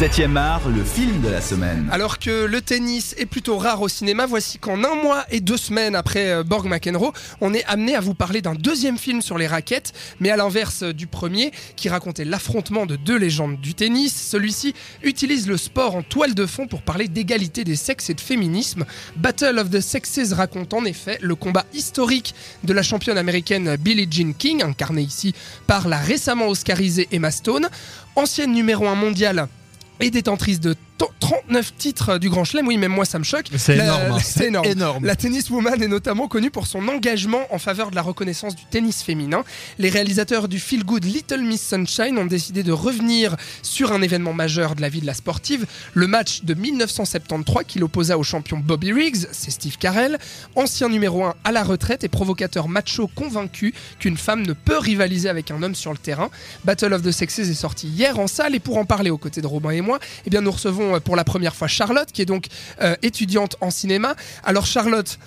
7ème art, le film de la semaine. Alors que le tennis est plutôt rare au cinéma, voici qu'en un mois et deux semaines après euh, Borg McEnroe, on est amené à vous parler d'un deuxième film sur les raquettes, mais à l'inverse du premier, qui racontait l'affrontement de deux légendes du tennis. Celui-ci utilise le sport en toile de fond pour parler d'égalité des sexes et de féminisme. Battle of the Sexes raconte en effet le combat historique de la championne américaine Billie Jean King, incarnée ici par la récemment oscarisée Emma Stone, ancienne numéro 1 mondiale et détentrice de 39 titres du Grand Chelem. Oui, même moi, ça me choque. C'est énorme. hein. C'est énorme. énorme. La tenniswoman est notamment connue pour son engagement en faveur de la reconnaissance du tennis féminin. Les réalisateurs du Feel Good Little Miss Sunshine ont décidé de revenir sur un événement majeur de la vie de la sportive, le match de 1973 qui l'opposa au champion Bobby Riggs, c'est Steve Carell, ancien numéro 1 à la retraite et provocateur macho convaincu qu'une femme ne peut rivaliser avec un homme sur le terrain. Battle of the Sexes est sorti hier en salle et pour en parler aux côtés de Robin et moi, eh bien nous recevons euh, pour la première fois Charlotte qui est donc euh, étudiante en cinéma. Alors Charlotte,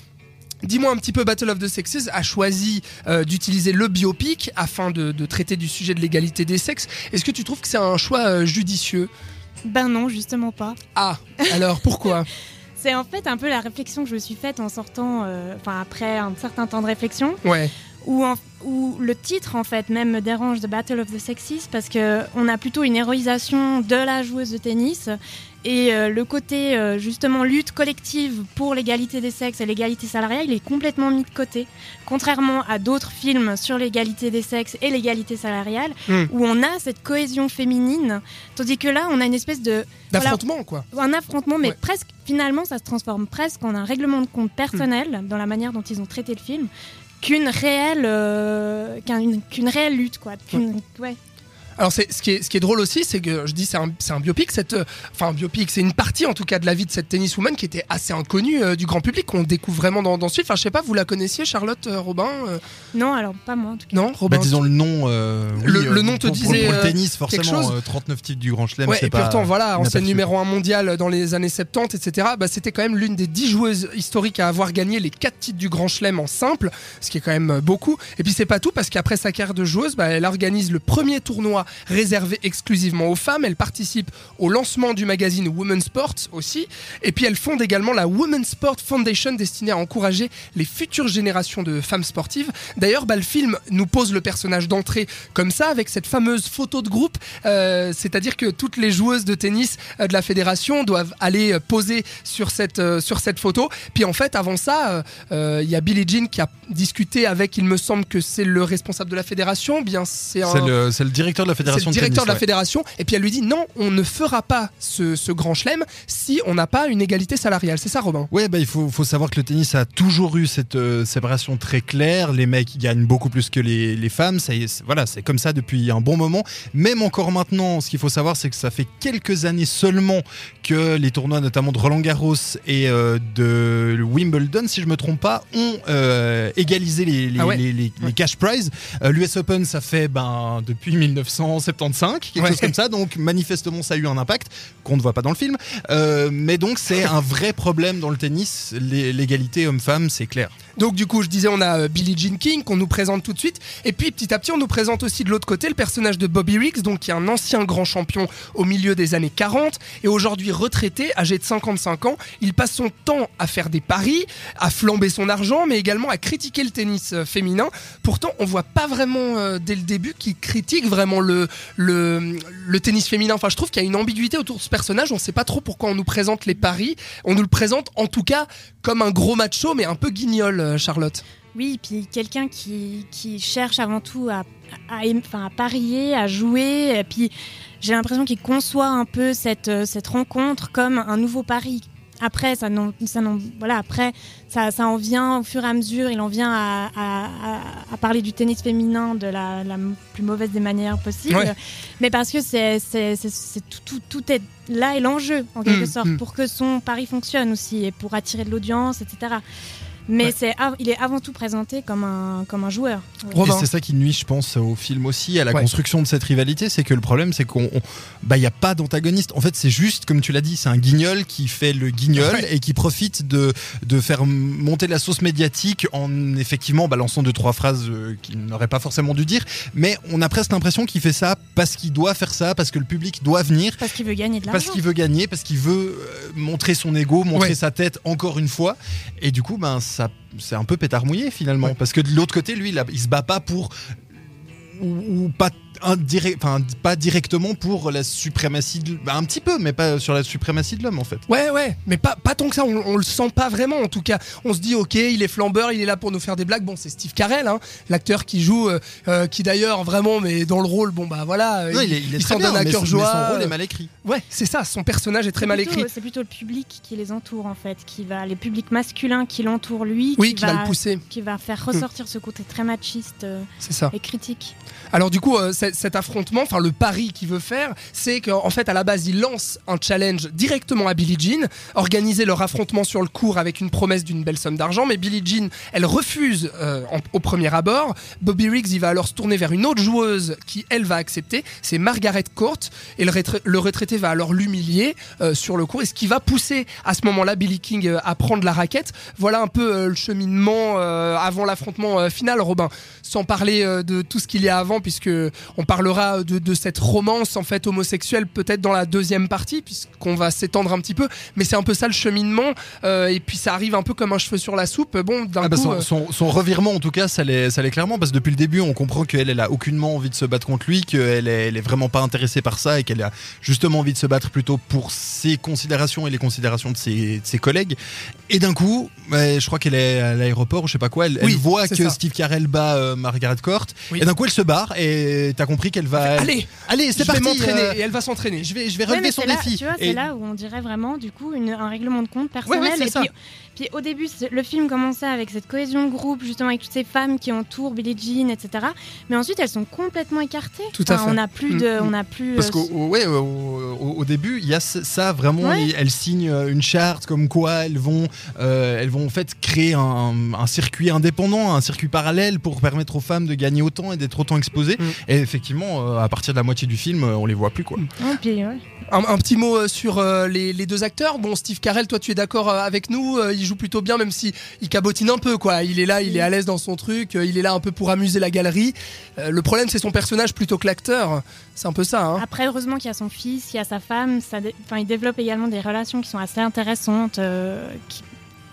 Dis-moi un petit peu, Battle of the Sexes a choisi euh, d'utiliser le biopic afin de, de traiter du sujet de l'égalité des sexes. Est-ce que tu trouves que c'est un choix euh, judicieux? Ben non, justement pas. Ah, alors pourquoi? C'est en fait un peu la réflexion que je me suis faite en sortant, euh, enfin après un certain temps de réflexion, Ouais, où, en- où le titre en fait même me dérange de Battle of the Sexes parce que on a plutôt une héroïsation de la joueuse de tennis et euh, le côté euh, justement lutte collective pour l'égalité des sexes et l'égalité salariale, il est complètement mis de côté. Contrairement à d'autres films sur l'égalité des sexes et l'égalité salariale, Hmm. où on a cette cohésion féminine, tandis que là on a une espèce de Voilà. d'affrontement quoi. un affrontement, mais Ouais. presque, finalement, ça se transforme presque en un règlement de compte personnel Hmm. dans la manière dont ils ont traité le film qu'une réelle, euh, qu'un- qu'une réelle lutte, quoi. Qu'une- ouais. Alors c'est ce qui est ce qui est drôle aussi, c'est que je dis c'est un, c'est un biopic, cette enfin un biopic, c'est une partie en tout cas de la vie de cette tenniswoman qui était assez inconnue euh, du grand public, qu'on découvre vraiment dans, dans ce film. Enfin je sais pas, vous la connaissiez Charlotte euh, Robin euh, Non, alors pas moi en tout cas. Non, Robin. Bah, disons le nom. euh, Le- oui, le nom te pour- disait, Pour, le tennis, quelque forcément, chose euh, 39 titres du Grand Chelem. Ouais, et pas pourtant, voilà, ancienne numéro 1 mondiale dans les années 70, etc. Bah, c'était quand même l'une des 10 joueuses historiques à avoir gagné les 4 titres du Grand Chelem en simple, ce qui est quand même beaucoup. Et puis, c'est pas tout, parce qu'après sa carrière de joueuse, bah, elle organise le premier tournoi réservé exclusivement aux femmes. Elle participe au lancement du magazine Women's Sport aussi. Et puis, elle fonde également la Women's Sport Foundation destinée à encourager les futures générations de femmes sportives. D'ailleurs, le film nous pose le personnage d'entrée comme ça, avec cette fameuse photo de groupe. Euh, C'est-à-dire que toutes les joueuses de tennis euh, de la fédération doivent aller euh, poser sur cette, sur cette photo. Puis en fait, avant ça, il y a Billie Jean qui a discuté avec, il me semble que c'est le responsable de la fédération, bien c'est le directeur de la Fédération le de directeur tennis, de la ouais. fédération, et puis elle lui dit non, on ne fera pas ce, ce grand chelem si on n'a pas une égalité salariale. C'est ça, Robin? Ouais, bah, il faut, faut savoir que le tennis a toujours eu cette euh, séparation très claire. Les mecs gagnent beaucoup plus que les, les femmes. Ça, y est, c'est- voilà, c'est comme ça depuis un bon moment. Même encore maintenant, ce qu'il faut savoir, c'est que ça fait quelques années seulement que les tournois, notamment de Roland Garros et euh, de Wimbledon, si je me trompe pas, ont euh, égalisé les, les, Ah ouais. les- les- les Ouais. cash prizes. Euh, L'US Open, ça fait ben, depuis 1975, quelque Ouais. chose comme ça. Donc manifestement, ça a eu un impact qu'on ne voit pas dans le film. Euh, mais donc c'est un vrai problème dans le tennis, l'é- l'égalité homme-femme, c'est clair. Donc du coup, je disais, on a euh, Billie Jean King qu'on nous présente tout de suite, et puis petit à petit, on nous présente aussi de l'autre côté le personnage de Bobby Riggs, donc qui est un ancien grand champion au milieu des années 40 et aujourd'hui retraité, âgé de 55 ans. Il passe son temps à faire des paris, à flamber son argent, mais également à critiquer le tennis euh, féminin. Pourtant, on voit pas vraiment euh, dès le début qu'il critique vraiment le, le tennis féminin. Enfin, je trouve qu'il y a une ambiguïté autour de ce personnage. On sait pas trop pourquoi on nous présente les paris. On nous le présente en tout cas comme un gros macho, mais un peu guignol, euh, Charlotte. Oui, puis quelqu'un qui, cherche avant tout à, à parier, à jouer. Et puis j'ai l'impression qu'il conçoit un peu cette, euh, cette rencontre comme un nouveau pari. Après, ça, n'en- ça, n'en- voilà, après ça, ça en vient au fur et à mesure. Il en vient à, à- à- à parler du tennis féminin de la, la plus mauvaise des manières possibles. Ouais. Mais parce que c'est, c'est, c'est- c'est tout, tout, tout est là est l'enjeu en quelque Mm, sorte mm. pour que son pari fonctionne aussi et pour attirer de l'audience, etc. Mais Ouais. c'est il est avant tout présenté comme un, comme un joueur. Et c'est ça qui nuit, je pense, au film aussi, à la Ouais. construction de cette rivalité. C'est que le problème, c'est qu'on, on- bah, il y a pas d'antagoniste. En fait, c'est juste, comme tu l'as dit, c'est un guignol qui fait le guignol Ouais. et qui profite de de faire monter la sauce médiatique en effectivement balançant deux trois phrases euh, qu'il n'aurait pas forcément dû dire. Mais on a presque l'impression qu'il fait ça parce qu'il doit faire ça, parce que le public doit venir. Parce qu'il veut gagner de Parce l'argent. qu'il veut gagner, parce qu'il veut euh, montrer son ego, montrer Ouais. sa tête encore une fois. Et du coup, ben, ça, c'est un peu pétard mouillé finalement. Ouais. Parce que de l'autre côté, lui, il, a- il se bat pas pour. Ou, ou pas, indirect, enfin, pas directement pour la suprématie de. bah, un petit peu, mais pas sur la suprématie de l'homme en fait. Ouais, ouais, mais pas, pas tant que ça, on, on le sent pas vraiment en tout cas. On se dit, ok, il est flambeur, il est là pour nous faire des blagues. Bon, c'est Steve Carell, hein, l'acteur qui joue, euh, euh, qui d'ailleurs vraiment, mais dans le rôle, bon bah voilà, euh, Non, il, il, est- il est il très s'en bien, donne à mais, cœur son- mais joie. son rôle est mal écrit. Ouais, c'est ça, son personnage est très C'est mal plutôt- écrit. C'est plutôt le public qui les entoure en fait, qui va, les publics masculins qui l'entourent lui, Oui, qui va le pousser, qui va faire ressortir ce côté très machiste euh, c'est ça. et critique. Alors du coup, euh, cet affrontement, enfin le pari qu'il veut faire, c'est qu'en fait à la base il lance un challenge directement à Billie Jean, organiser leur affrontement sur le court avec une promesse d'une belle somme d'argent, mais Billie Jean, elle refuse euh, au premier abord. Bobby Riggs, il va alors se tourner vers une autre joueuse qui elle va accepter, c'est Margaret Court, et le, retra- le retraité va alors l'humilier euh, sur le court, et ce qui va pousser à ce moment-là Billy King euh, à prendre la raquette. Voilà un peu euh, le cheminement euh, avant l'affrontement euh, final, Robin sans parler de tout ce qu'il y a avant, puisque on parlera de, de cette romance en fait homosexuelle peut-être dans la deuxième partie, puisqu'on va s'étendre un petit peu. Mais c'est un peu ça le cheminement, euh, et puis ça arrive un peu comme un cheveu sur la soupe. Bon, d'un Ah bah, coup, son, euh, son- son revirement, en tout cas, ça l'est ça l'est clairement, parce que depuis le début, on comprend qu'elle, elle a aucunement envie de se battre contre lui, qu'elle est, elle est vraiment pas intéressée par ça, et qu'elle a justement envie de se battre plutôt pour ses considérations et les considérations de ses, de ses collègues. Et d'un coup, je crois qu'elle est à l'aéroport, ou je sais pas quoi, elle, voit que ça. Steve Carell bat euh, Margaret Court, Oui. et d'un coup, elle se barre, et t'as compris qu'elle va. allez, allez, je c'est vais parti. m'entraîner, euh, et elle va s'entraîner. je vais, je vais Ouais, relever mais son c'est là, défi. tu vois, Et- c'est là où on dirait vraiment du coup une- un règlement de compte Ouais, personnel. ouais, c'est et ça. puis, puis au début, le film commençait avec cette cohésion de groupe, justement avec toutes ces femmes qui entourent Billie Jean, etc. Mais ensuite, elles sont complètement écartées. Tout à Enfin, fait. On n'a plus de, Mm, on n'a plus. Parce euh, qu'au au- ouais, au, au- au début, il y a ça vraiment. Ouais. Elles signent euh, une charte comme quoi elles vont, euh, elles vont en fait créer un, un circuit indépendant, un circuit parallèle pour permettre aux femmes de gagner autant et d'être autant exposées. Mm. Et effectivement, euh, à partir de la moitié du film, euh, on les voit plus quoi. ouais, puis, ouais. Un, un petit mot euh, sur euh, les, les deux acteurs. Bon, Steve Carell, toi, tu es d'accord avec nous euh, Il joue plutôt bien, même si il cabotine un peu, quoi. Il est là, il est à l'aise dans son truc. euh, il est là un peu pour amuser la galerie. Euh, le problème, c'est son personnage plutôt que l'acteur. C'est un peu ça. Hein. Après, heureusement qu'il y a son fils, il y a sa femme. Ça dé- enfin, il développe également des relations qui sont assez intéressantes euh, qui-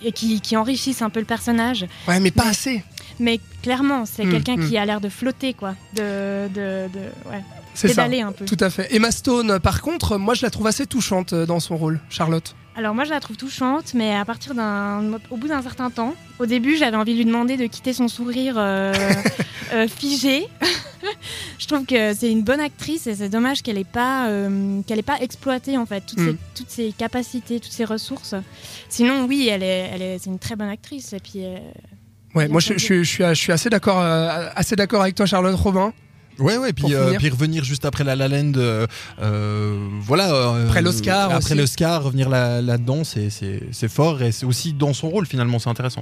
et qui, qui enrichissent un peu le personnage. Ouais, mais pas Mais- assez. Mais clairement, c'est Mm, quelqu'un qui a l'air de flotter, quoi. De, de, de ouais, C'est ça. un peu. Tout à fait. Emma Stone, par contre, moi, je la trouve assez touchante euh, dans son rôle, Charlotte. Alors moi je la trouve touchante, mais à partir d'un, au bout d'un certain temps, au début j'avais envie de lui demander de quitter son sourire euh, euh, figé. je trouve que c'est une bonne actrice et c'est dommage qu'elle ait pas, euh, qu'elle ait pas exploité en fait toutes, Mm. ses, toutes ses capacités, toutes ses ressources. Sinon oui, elle est, elle est, c'est une très bonne actrice et puis. Ouais, moi, je, je- je suis, je suis assez d'accord, assez d'accord avec toi, Charlotte Robin. Ouais, ouais, puis, euh, puis revenir juste après La La Land, euh, euh, voilà. Après l'Oscar Après l'Oscar, revenir là- là-dedans, c'est fort et c'est aussi dans son rôle finalement, c'est intéressant.